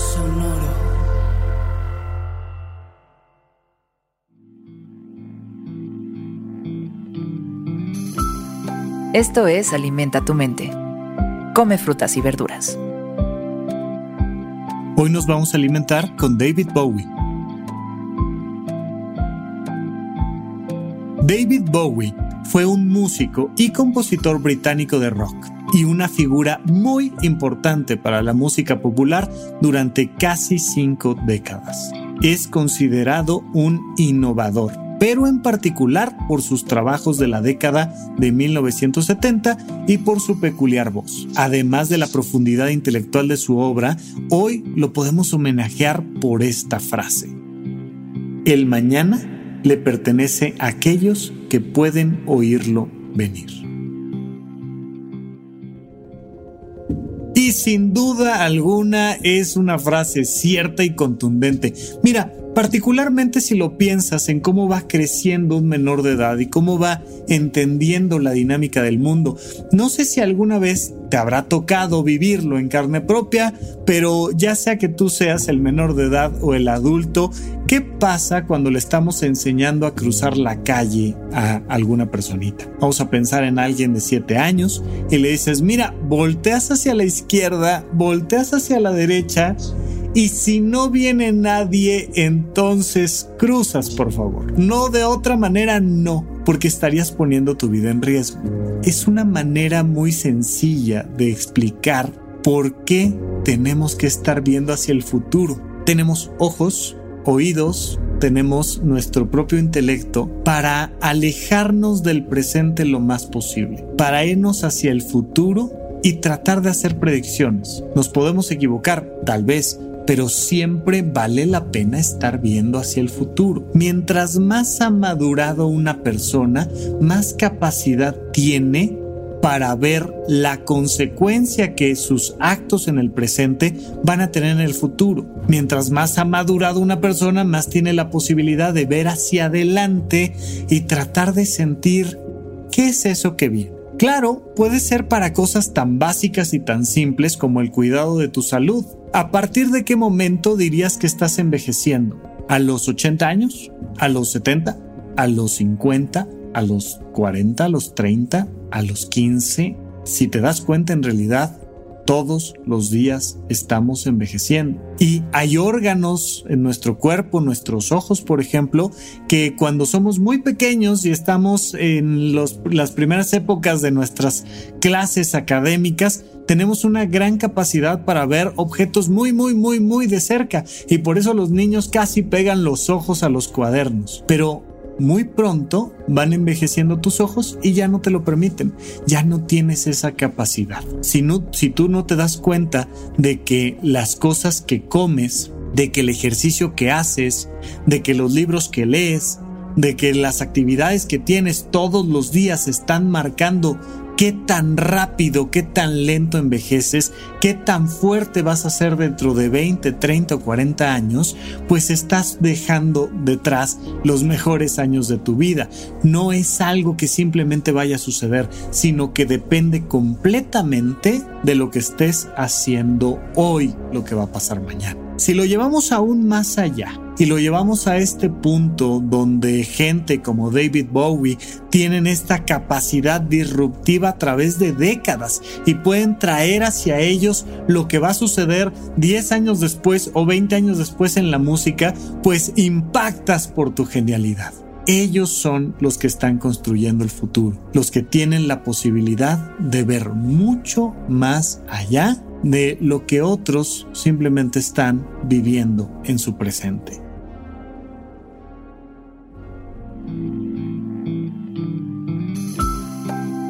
Sonoro. Esto es Alimenta tu mente. Come frutas y verduras. Hoy nos vamos a alimentar con David Bowie. David Bowie fue un músico y compositor británico de rock y una figura muy importante para la música popular durante casi cinco décadas. Es considerado un innovador, pero en particular por sus trabajos de la década de 1970 y por su peculiar voz. Además de la profundidad intelectual de su obra, hoy lo podemos homenajear por esta frase. El mañana le pertenece a aquellos que pueden oírlo venir. Sin duda alguna es una frase cierta y contundente. Mira, particularmente si lo piensas en cómo va creciendo un menor de edad y cómo va entendiendo la dinámica del mundo. No sé si alguna vez te habrá tocado vivirlo en carne propia, pero ya sea que tú seas el menor de edad o el adulto, ¿qué pasa cuando le estamos enseñando a cruzar la calle a alguna personita? Vamos a pensar en alguien de 7 años y le dices, mira, volteas hacia la izquierda, volteas hacia la derecha y si no viene nadie, entonces cruzas, por favor. No de otra manera, no, porque estarías poniendo tu vida en riesgo. Es una manera muy sencilla de explicar por qué tenemos que estar viendo hacia el futuro. Tenemos ojos, oídos, tenemos nuestro propio intelecto para alejarnos del presente lo más posible, para irnos hacia el futuro y tratar de hacer predicciones. Nos podemos equivocar, tal vez, pero siempre vale la pena estar viendo hacia el futuro. Mientras más ha madurado una persona, más capacidad tiene para ver la consecuencia que sus actos en el presente van a tener en el futuro. Mientras más ha madurado una persona, más tiene la posibilidad de ver hacia adelante y tratar de sentir qué es eso que viene. Claro, puede ser para cosas tan básicas y tan simples como el cuidado de tu salud. ¿A partir de qué momento dirías que estás envejeciendo? ¿A los 80 años? ¿A los 70? ¿A los 50? ¿A los 40? ¿A los 30? ¿A los 15? Si te das cuenta en realidad, todos los días estamos envejeciendo. Y hay órganos en nuestro cuerpo, nuestros ojos, por ejemplo, que cuando somos muy pequeños y estamos en las primeras épocas de nuestras clases académicas, tenemos una gran capacidad para ver objetos muy, muy, muy, muy de cerca. Y por eso los niños casi pegan los ojos a los cuadernos. Pero muy pronto van envejeciendo tus ojos y ya no te lo permiten, ya no tienes esa capacidad. Si, si tú no te das cuenta de que las cosas que comes, de que el ejercicio que haces, de que los libros que lees, de que las actividades que tienes todos los días están marcando qué tan rápido, qué tan lento envejeces, qué tan fuerte vas a ser dentro de 20, 30 o 40 años, pues estás dejando detrás los mejores años de tu vida. No es algo que simplemente vaya a suceder, sino que depende completamente de lo que estés haciendo hoy, lo que va a pasar mañana. Si lo llevamos aún más allá y lo llevamos a este punto donde gente como David Bowie tienen esta capacidad disruptiva a través de décadas y pueden traer hacia ellos lo que va a suceder 10 años después o 20 años después en la música, pues impactas por tu genialidad. Ellos son los que están construyendo el futuro, los que tienen la posibilidad de ver mucho más allá de lo que otros simplemente están viviendo en su presente.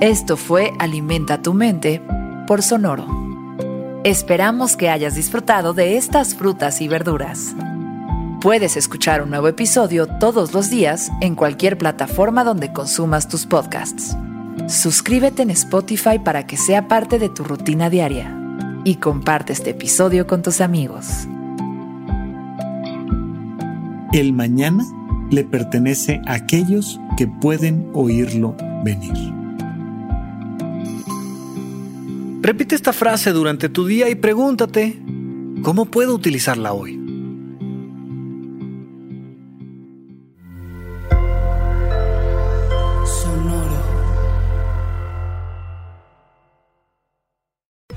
Esto fue Alimenta tu mente por Sonoro. Esperamos que hayas disfrutado de estas frutas y verduras. Puedes escuchar un nuevo episodio todos los días en cualquier plataforma donde consumas tus podcasts. Suscríbete en Spotify para que sea parte de tu rutina diaria y comparte este episodio con tus amigos. El mañana le pertenece a aquellos que pueden oírlo venir. Repite esta frase durante tu día y pregúntate, ¿cómo puedo utilizarla hoy?